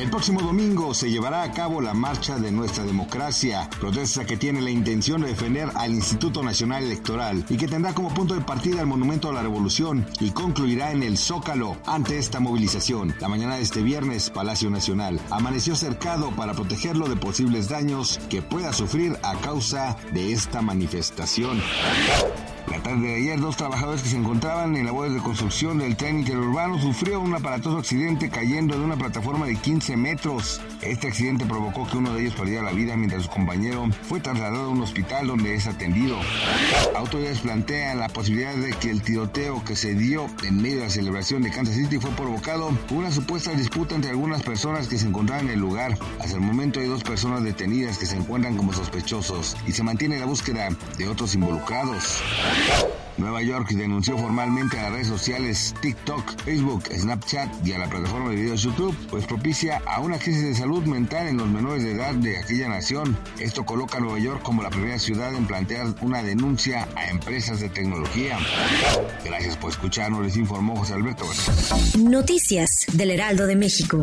El próximo domingo se llevará a cabo la Marcha de Nuestra Democracia, protesta que tiene la intención de defender al Instituto Nacional Electoral y que tendrá como punto de partida el Monumento a la Revolución y concluirá en el Zócalo ante esta movilización. La mañana de este viernes, Palacio Nacional amaneció cercado para protegerlo de posibles daños que pueda sufrir a causa de esta manifestación. La tarde de ayer, dos trabajadores que se encontraban en labores de construcción del tren interurbano sufrieron un aparatoso accidente cayendo de una plataforma de 15 metros. Este accidente provocó que uno de ellos perdiera la vida mientras su compañero fue trasladado a un hospital donde es atendido. Autoridades plantean la posibilidad de que el tiroteo que se dio en medio de la celebración de Kansas City fue provocado por una supuesta disputa entre algunas personas que se encontraban en el lugar. Hasta el momento hay dos personas detenidas que se encuentran como sospechosos y se mantiene la búsqueda de otros involucrados. Nueva York denunció formalmente a las redes sociales TikTok, Facebook, Snapchat y a la plataforma de videos YouTube, pues propicia a una crisis de salud mental en los menores de edad de aquella nación. Esto coloca a Nueva York como la primera ciudad en plantear una denuncia a empresas de tecnología. Gracias por escucharnos, les informó José Alberto. Noticias del Heraldo de México.